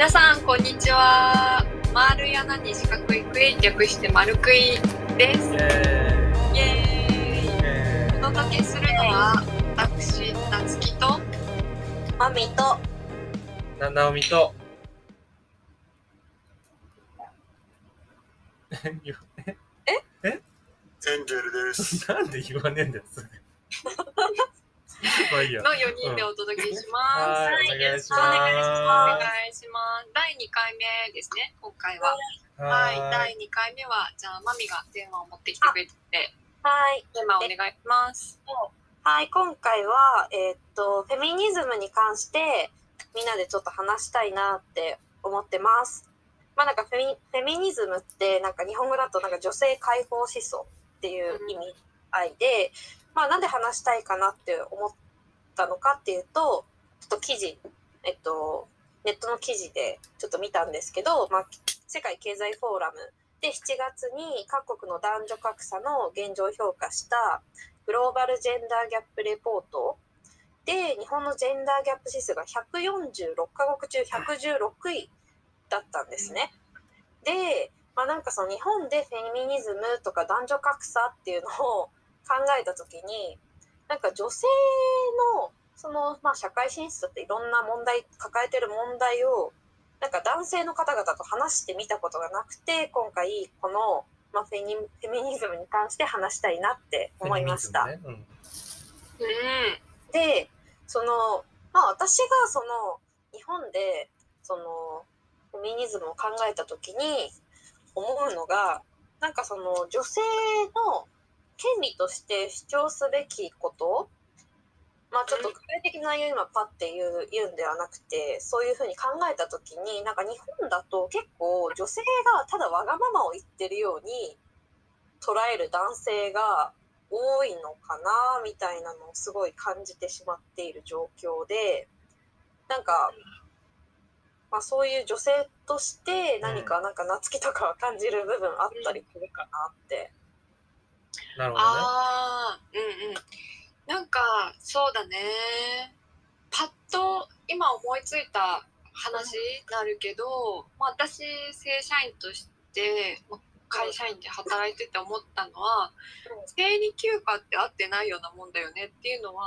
皆さんこんにちは。丸い穴に四角いクイ略して丸クイです。イエーイ。お届けするのは私夏希とマミとな、なおみと。言わエンジェルです。なんで言わねえんだよ、すぐ。まあいいや。の4人でお届けします、はい、お願いしおます。願いします。第2回目ですね今回は。はい。第2回目はじゃあマミがテーマを持ってきてくれてて。はい。テーマお願いします。はい今回はえーっとフェミニズムに関してみんなでちょっと話したいなって思ってます。まあなんかフェミフェミニズムってなんか日本語だとなんか女性解放思想っていう意味合いで、まあなんで話したいかなって思ったのかっていうとちょっと記事えっとネットの記事でちょっと見たんですけど、まあ、世界経済フォーラムで7月に各国の男女格差の現状を評価したグローバルジェンダーギャップレポートで日本のジェンダーギャップ指数が146カ国中116位だったんですね。で、まあ、なんかその日本でフェミニズムとか男女格差っていうのを考えた時になんか女性のその、まあ、社会進出っていろんな問題抱えてる問題をなんか男性の方々と話してみたことがなくて今回この、まあ、フェニフェミニズムに関して話したいなって思いました。ねうでそのまあ私がその日本でそのフェミニズムを考えた時に思うのがなんかその女性の権利として主張すべきこと？まあちょっと具体的な内容を今パッて言う言うんではなくてそういうふうに考えた時になんか日本だと結構女性がただわがままを言ってるように捉える男性が多いのかなみたいなのをすごい感じてしまっている状況でなんか、まあ、そういう女性として何かなんか夏希とかは感じる部分あったりするかなって。なるほどね。ああうんうんなんかそうだねパッと今思いついた話になるけど、まあ、私正社員としてまあ会社員で働いてて思ったのは生理休暇って合ってないようなもんだよねっていうのは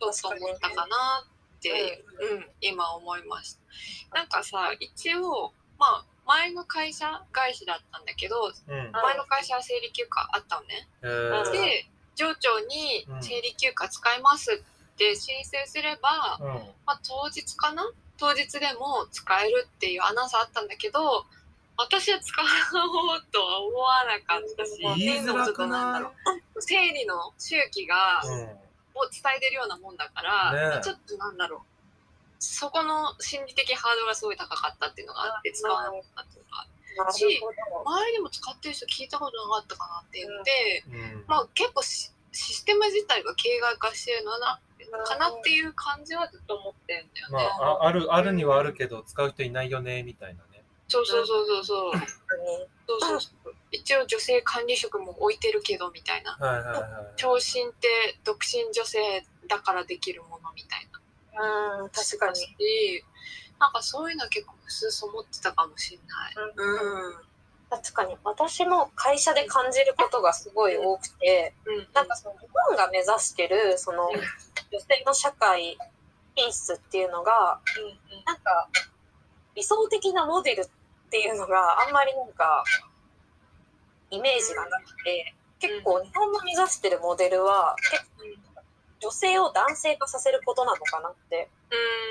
ちょっと思ったかなって、うん、今思いました。なんかさ一応まあ前の会社外資だったんだけどうん。前の会社は生理休暇あったのね。えーで上長に生理休暇使いますって申請すれば、うん。まあ、当日かな？当日でも使えるっていうアナウンスあったんだけど私は使おうとは思わなかったし言いづらくなんだなろう生理の周期がいうん。を伝えてるようなもんだから、ねえちょっとなんだろうそこの心理的ハードルがすごい高かったっていうのがあって使わなかったっていうのがなるし周りでも使ってる人聞いたことなかったかなって言って、うん。まあ結構シシステム自体が形骸化してるのなかなっていう感じはずっと思ってるんだよまね。あ、あある、あるにはあるけど、使う人いないよね、みたいなね。そうそうそうそうそう。本そうそうそう。一応女性管理職も置いてるけどみたいな。はいはいはい。長身って独身女性だからできるものみたいな。うん確かに。し、なんかそういうのは結構うすうす思ってたかもしれない。うん。確かに私も会社で感じることがすごい多くて、うん。なんかその日本が目指してるその女性の社会進出っていうのがうんなんか理想的なモデルっていうのがあんまりなんかイメージがなくて結構日本の目指してるモデルは結構女性を男性化させることなのかなって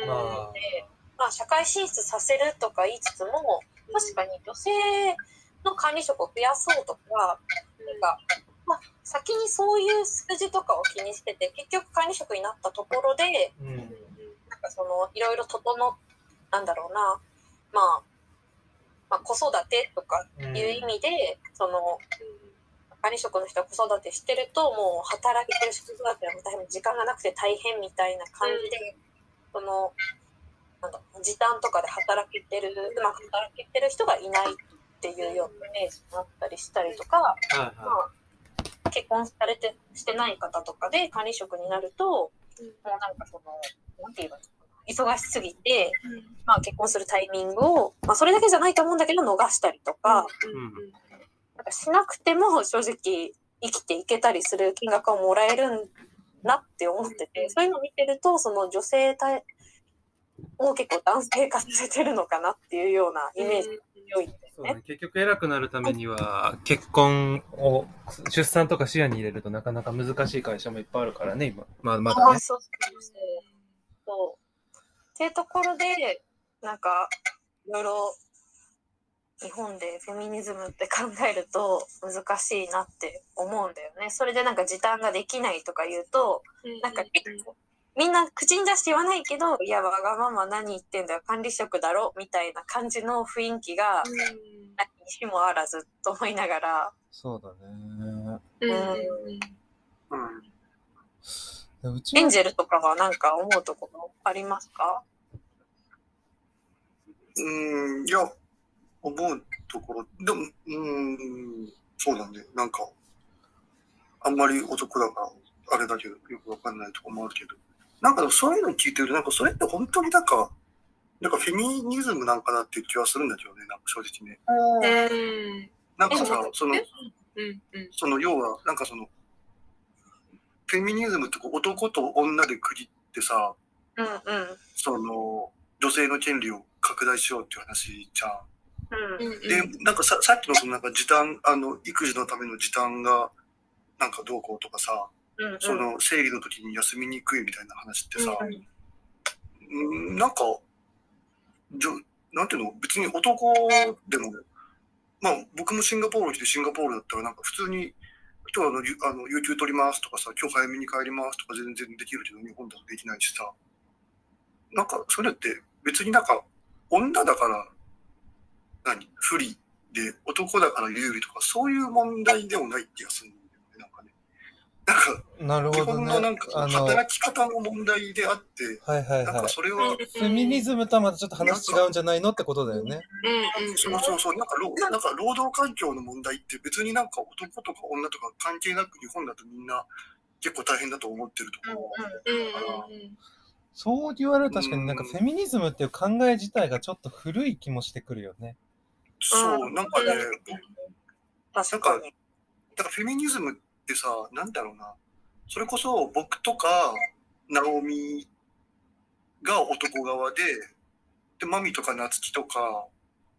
思って、まあ、社会進出させるとか言いつつも確かに女性の管理職を増やそうとかなんか、まあ、先にそういう数字とかを気にしてて結局管理職になったところでうん。なんかそのいろいろ整なんだろうな、まあ、まあ子育てとかうん。いう意味で、その管理職の人は子育てしてるともう働いてる子育ては大変時間がなくて大変みたいな感じで、そのなんだ時短とかで働けてるうまく働けてる人がいないっていうようなイメージがあったりしたりとか、はいまはあ、結婚されてしてない方とかで管理職になると、もうなんかそのなんて言えばいいのかな忙しすぎて、まあ、結婚するタイミングを、まあ、それだけじゃないと思うんだけど逃したりとかなんかしなくても正直生きていけたりする金額をもらえるんなって思っててそういうのを見てるとその女性対を結構男性化させてるのかなっていうようなイメージが強いんですね。ね。結局偉くなるためには、結婚を、出産とか視野に入れるとなかなか難しい会社もいっぱいあるからね、今。まあ、まだね。そうそうそうそう。っていうところで、なんか、いろいろ日本でフェミニズムって考えると難しいなって思うんだよね。それでなんか時短ができないとか言うと、なんか結構みんな口に出して言わないけど、いや、わがまま何言ってんだよ、管理職だろみたいな感じの雰囲気が、にしもあらずと思いながら、そうだね。うん。うちはエンジェルとかはなんか思うところありますか？うん、いや、思うところ、でも、うん、そうなんで、なんか、あんまり男だから、あれだけど、よくわかんないところもあるけど、なんかそういうの聞いてると、なんかそれって本当になんか、なんかフェミニズムなんかなっていう気はするんだけどね、なんか正直ね。なんかさ、その、その要は、なんかその、フェミニズムってこう男と女で区切ってさ、うんうん。その、女性の権利を拡大しようっていう話じゃん。うん。で、なんかささっきのそのなんか時短、あの、育児のための時短が、なんかどうこうとかさ、うんうん。その生理の時に休みにくいみたいな話ってさ、うんうん。なんか、じょなんていうの、別に男でも、まあ僕もシンガポール来てシンガポールだったらなんか普通に、今日あの、ゆあの有給取りますとかさ、今日早めに帰りますとか全然できるけど、日本だとできないしさ、なんかそれって別になんか女だから、何？不利で男だから有利とかそういう問題でもない気がするんだよね、なんかね。なんかなる基ほどね。本のなんか働き方の問題であって、はいなんはい。かそれは、フェミニズムとはまたちょっと話違うんじゃないのってことだよね。そうそうそう、なんか労なんか労働環境の問題って別になんか男とか女とか関係なく日本だとみんな結構大変だと思ってるところそう言われると確かになんかフェミニズムっていう考え自体がちょっと古い気もしてくるよね。そう、なんかね、確かに。だからフェミニズムってさ、なんだろうな、それこそ僕とか、ナオミが男側で、で、マミとかナツキとか、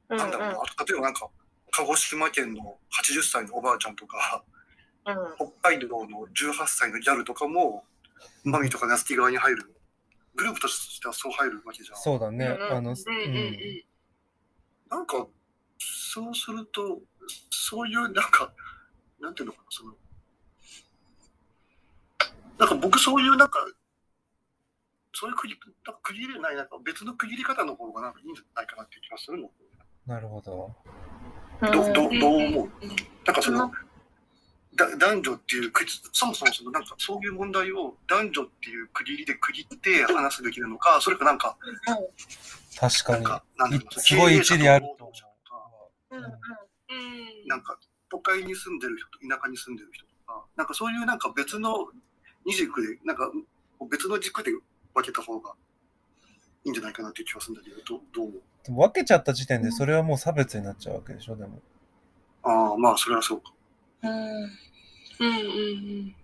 なんだろうな、あと例えばなんか、鹿児島県の80歳のおばあちゃんとか、うんうん北海道の18歳のギャルとかも、マミとかナツキ側に入る。グループとしてはそう入るわけじゃん。そうだね。うんうんあの、うん。なんか、そうすると、そういう、なんか、なんていうのかな、その、なんか僕そういう、なんか、そういう区切り、なんか区切れない、なんか別の区切り方の方がなんかいいんじゃないかなっていう気がするの。なるほど。どうどうどう思う？なんかその、だ男女っていう区切そもそもそのなんかそういう問題を男女っていう区切りで区切って話すべきなのか、それかなんか、確かに。なんか、すごい一理あると思うなんか都会に住んでる人と田舎に住んでる人とか、なんかそういうなんか別の二軸で、なんか別の軸で分けた方がいいんじゃないかなっていう気がするんだけど、どうどう思う？う。分けちゃった時点でそれはもう差別になっちゃうわけでしょ、でも。ああ、まあそれはそうか。うんうんうん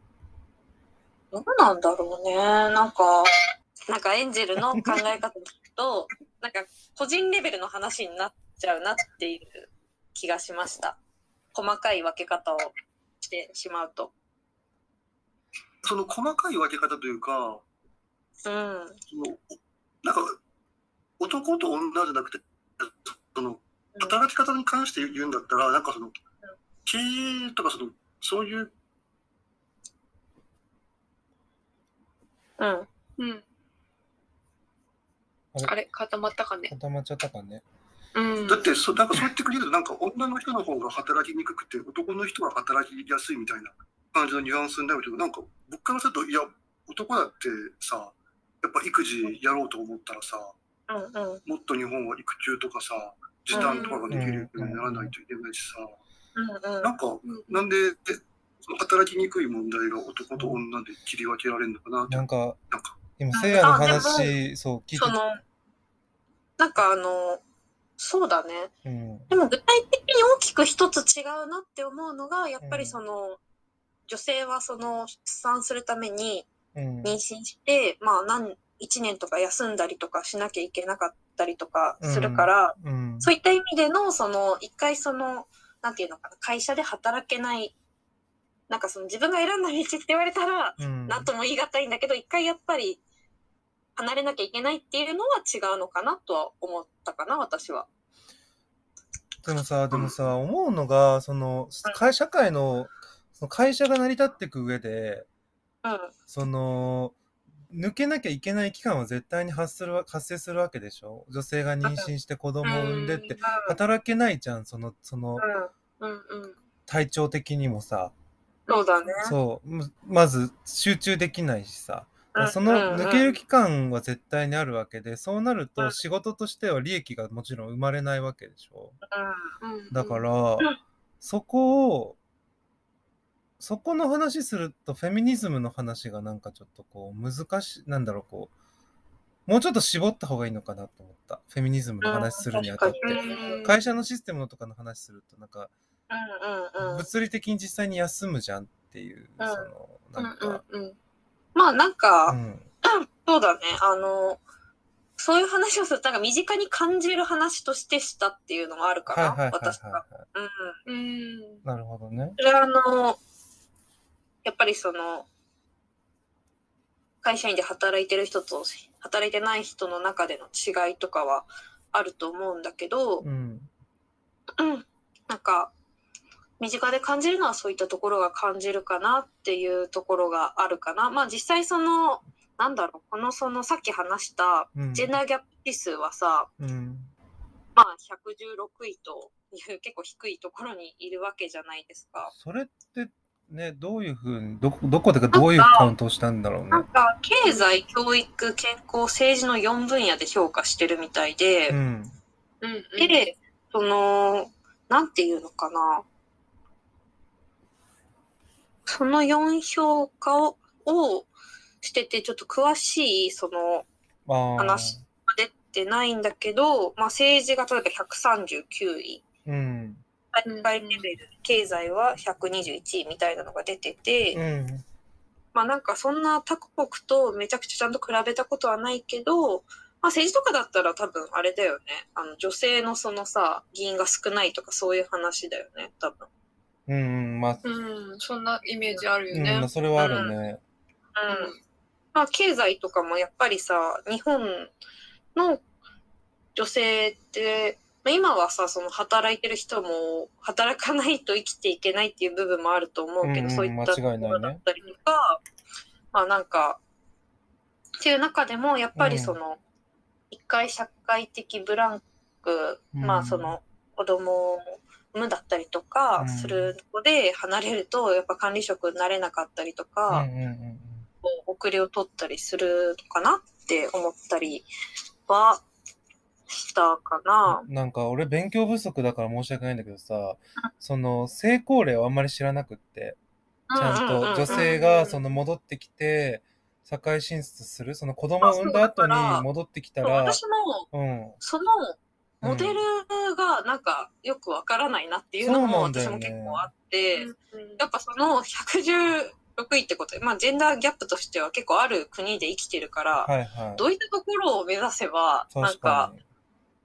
どうなんだろうね。なんか、なんかエンジェルの考え方と、なんか個人レベルの話になっちゃうなっていう気がしました。細かい分け方をしてしまうと。その細かい分け方というか、うん。そのなんか男と女じゃなくて、その働き方に関して言うんだったら、なんかその経営とかそのそういううん。うんあれ？あれ？固まったかね？固まっちゃったかね？うんだってそなんかそうやってくれるとなんか女の人の方が働きにくくて男の人が働きやすいみたいな感じのニュアンスになるけどなんか僕からするといや男だってさやっぱ育児やろうと思ったらさうんうん。もっと日本は育休とかさ時短とかができるようにならないといけないしさうんうん。なんかなんででその働きにくい問題が男と女で切り分けられるのかなってなんか、なんか今、せいやの話、そう、聞いてその、なんかあの、そうだね。うん。でも具体的に大きく一つ違うなって思うのが、やっぱりその、女性はその出産するためにうん。妊娠して、まあ何、1年とか休んだりとかしなきゃいけなかったりとかするから、うん。そういった意味での、その、一回その、なんていうのかな、会社で働けない、なんかその自分が選んだ道って言われたら、うんなんとも言い難いんだけど、一回やっぱり離れなきゃいけないっていうのは違うのかなとは思ったかな、私は。でもさ、でもさ、思うのが、その、会社会の、その会社が成り立っていく上で、うん。その、抜けなきゃいけない期間は絶対に発するわ発生するわけでしょ？女性が妊娠して子供を産んでって、働けないじゃん、その、その、うん。うん。うん。体調的にもさ。そうだね。そう、むまず集中できないしさ。その抜ける期間は絶対にあるわけで、そうなるうんと仕事としては利益がもちろん生まれないわけでしょうん。だから、そこを、そこの話すると、フェミニズムの話がなんかちょっとこう、難しい、なんだろう、こう、もうちょっと絞った方がいいのかなと思った。フェミニズムの話するにあたって。うん会社のシステムのとかの話すると、なんか。物理的に実際に休むじゃんっていう、うんその、なんか。まあなんか、うん、そうだね。あの、そういう話をすると、なんか身近に感じる話としてしたっていうのがあるかな、はいはいはい私は。うん。うん。なるほどね。それはあの、やっぱりその、会社員で働いてる人と働いてない人の中での違いとかはあると思うんだけど、うん。うん、なんか、身近で感じるのはそういったところが感じるかなっていうところがあるかな。まあ実際その、なんだろう、このそのさっき話したうん。ジェンダーギャップ指数はさ、うん。まあ116位という結構低いところにいるわけじゃないですか。それって、ね、どういうふうに、どこ、どこでかどういうカウントをしたんだろうねなん。か経済、教育、健康、政治の4分野で評価してるみたいで、うん。うん。うん。で、その、なんていうのかな。その4評価ををしてて、ちょっと詳しい、その。話出てないんだけど、まあ政治が例えば139位、うん。大会レベル、経済は121位みたいなのが出てて、うん。まあなんかそんな他国とめちゃくちゃちゃんと比べたことはないけど、まあ政治とかだったら多分あれだよね。あの女性のそのさ、議員が少ないとかそういう話だよね、多分。うん。まあ、うん。そんなイメージあるようん、ね。まあそれはあるね。うん。まあ経済とかもやっぱりさ、日本の女性って、まあ今はさ、その働いてる人も働かないと生きていけないっていう部分もあると思うけど、うんうんそういったところだったりとか、まあなんか、っていう中でもやっぱりその、一回社会的ブランク、うんまあその子供を産むだったりとかうんするので離れるとやっぱ管理職になれなかったりとうんか、遅れを取ったりするのかなって思ったりはしたかな。うん。なんか俺勉強不足だから申し訳ないんだけどさ、その成功例をあんまり知らなくって、ちゃんと女性がその戻ってきて、社会進出する、その子供を産んだ後に戻ってきたら、私もうん。そのモデルがなんかよくわからないなっていうのも私も結構あって、うんやっぱその116位ってことで、まあジェンダーギャップとしては結構ある国で生きてるから、はいはい。どういったところを目指せばなん確か。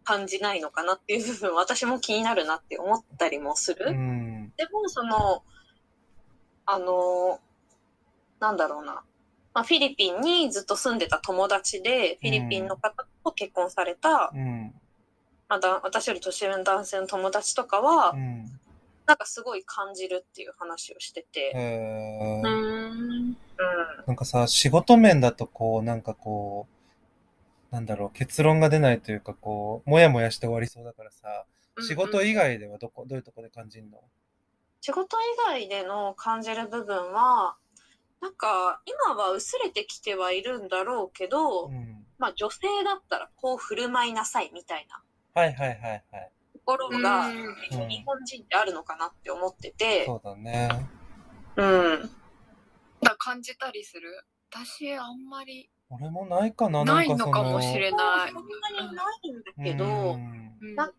感じないのかなっていう部分私も気になるなって思ったりもする。うん。でも、その、あの、なんだろうな。まあ、フィリピンにずっと住んでた友達で、フィリピンの方と結婚された、うん。まだ私より年上の男性の友達とかは、うん。なんかすごい感じるっていう話をしてて、へーうん。うん。なんかさ、仕事面だとこう、なんかこう、なんだろう、結論が出ないというか、こう、もやもやして終わりそうだからさ、仕事以外ではどこ、どういうとこで感じるの？仕事以外での感じる部分は、なんか今は薄れてきてはいるんだろうけど、うん。まあ女性だったらこう振る舞いなさいみたいなはいはいはいはい。ところが、日本人ってあるのかなって思ってて、そうだね。うん。だ感じたりする？私あんまり俺もないかな。ないのかもしれないそんなにないんだけど、うんうんなんか、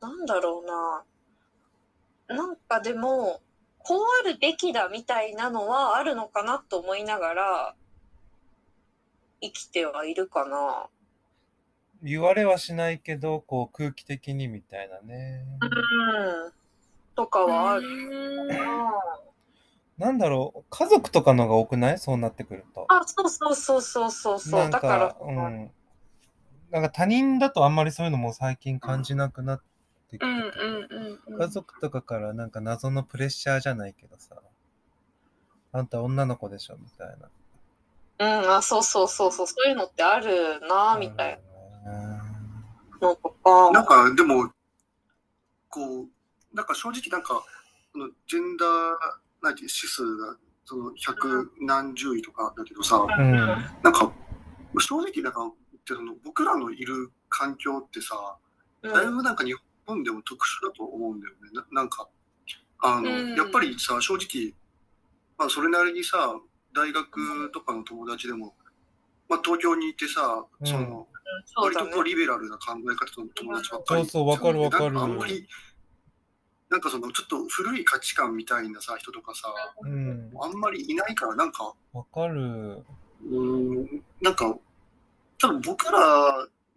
なんだろうな。なんかでも、こうあるべきだみたいなのはあるのかなと思いながら、生きてはいるかな。言われはしないけど、こう空気的にみたいなね。うん。とかはあるうんな。なんだろう、家族とかのが多くない？そうなってくると。あ、そうそうそうそうそうそう。だからか、、うん。なんか他人だとあんまりそういうのも最近感じなくなってきて家族とかからなんか謎のプレッシャーじゃないけどさ、あんた女の子でしょみたいな。うん、あ、そうそうそうそう。そういうのってあるな、みたいな。なんか、でも、こう、なんか正直なんか、このジェンダー、なんていう指数が、その百何十位とかだけどさ、うん。なんか、正直なんか、その僕らのいる環境ってさ、うんだいぶなんか日本でも特殊だと思うんだよね。ななんか、あの、うんやっぱりさ、正直、まあそれなりにさ、大学とかの友達でも、まあ東京にいてさ、うんその、割とこう。リベラルな考え方の友達ばっかり。そうそうわかるわかるなんあんまり、なんかそのちょっと古い価値観みたいなさ、人とかさ、うん。あんまりいないから、なんか、わかる。うーん、なんか、多分僕ら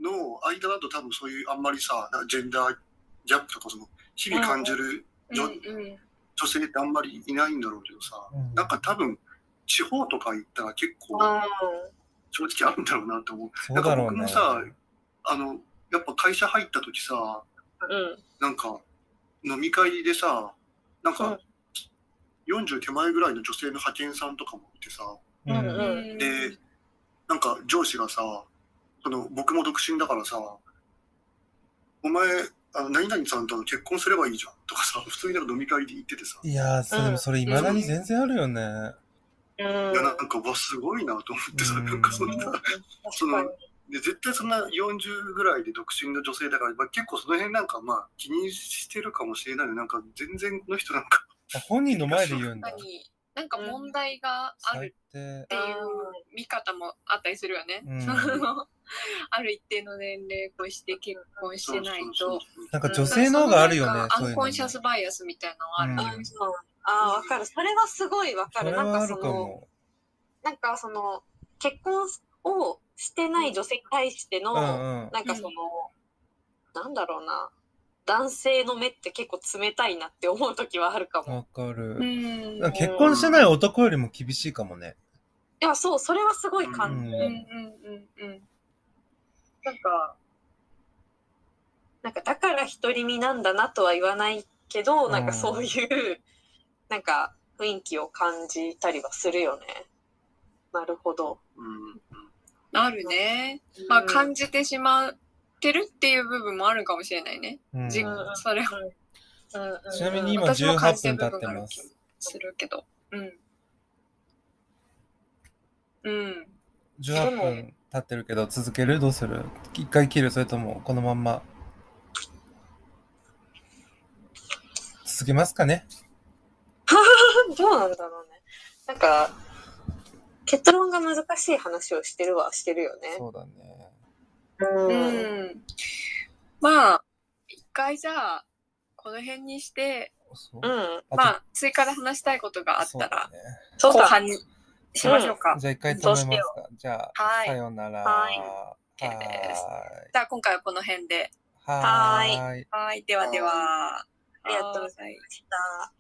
の間だと多分そういうあんまりさ、ジェンダーギャップとかその、日々感じるうんうん女性ってあんまりいないんだろうけどさ、うんなんか多分、地方とか行ったら結構う正直あるんだろうなと思う。そうだろうねなんか僕も。さあの、やっぱ会社入った時さ、ん。うん。なんか、飲み会でさ、なんうんか、40手前ぐらいの女性の派遣さんとかもいてさ、うんで、なんか上司がさ、その僕も独身だからさ、お前、あの何々さんと結婚すればいいじゃんとかさ、普通になんか飲み会で言っててさ、いやー、そでもそれ未だに全然あるよね。うん。いやなんか、わ、すごいなと思ってさ、うんなんかそんな、確その。で絶対そんな40ぐらいで独身の女性だから、まあ、結構その辺なんかまあ気にしてるかもしれないよなんか全然この人なんか、あ本人の前で言うんだ。何なんか問題があるっ。ていう見方もあったりするよね。うんそのある一定の年齢越して結婚してないと。なんか女性の方があるよね。アンコンシャスバイアスみたいなのある、うんああー、わかる。それはすごいわかる。なんかその、も。なんかその、結婚をしてない女性に対しての、うんうん。なんかその、なんだろうな、男性の目って結構冷たいなって思う時はあるかも。わかる。か結婚してない男よりも厳しいかもね。いや、そう、それはすごい感じる。うんうんうんうんなんか、なんかだから独り身なんだなとは言わないけど、うんなんかそういう、なんか雰囲気を感じたりはするよね。なるほど。うんあるね。まあうん感じてしまってるっていう部分もあるかもしれないね。うんじうんそれをうんうんちなみに今私も感じてる18分経ってます。するけど。うん。うん。18分経ってるけど続ける？どうする？一回切る？それともこのまんま？続けますかね？どうなんだろうね。なんか、結論が難しい話をしてるはしてるよね。そうだね。う。うんん。まあ、一回じゃあ、この辺にして、そううん。まあ、追加で話したいことがあったら、そうだねそうだ。後半にしましょうか。じゃあ一回止めますか。じゃあ、はいさようなら。はいは OK ですじゃあ、今回はこの辺で。はーい。はい。ではでは。ありがとうございました。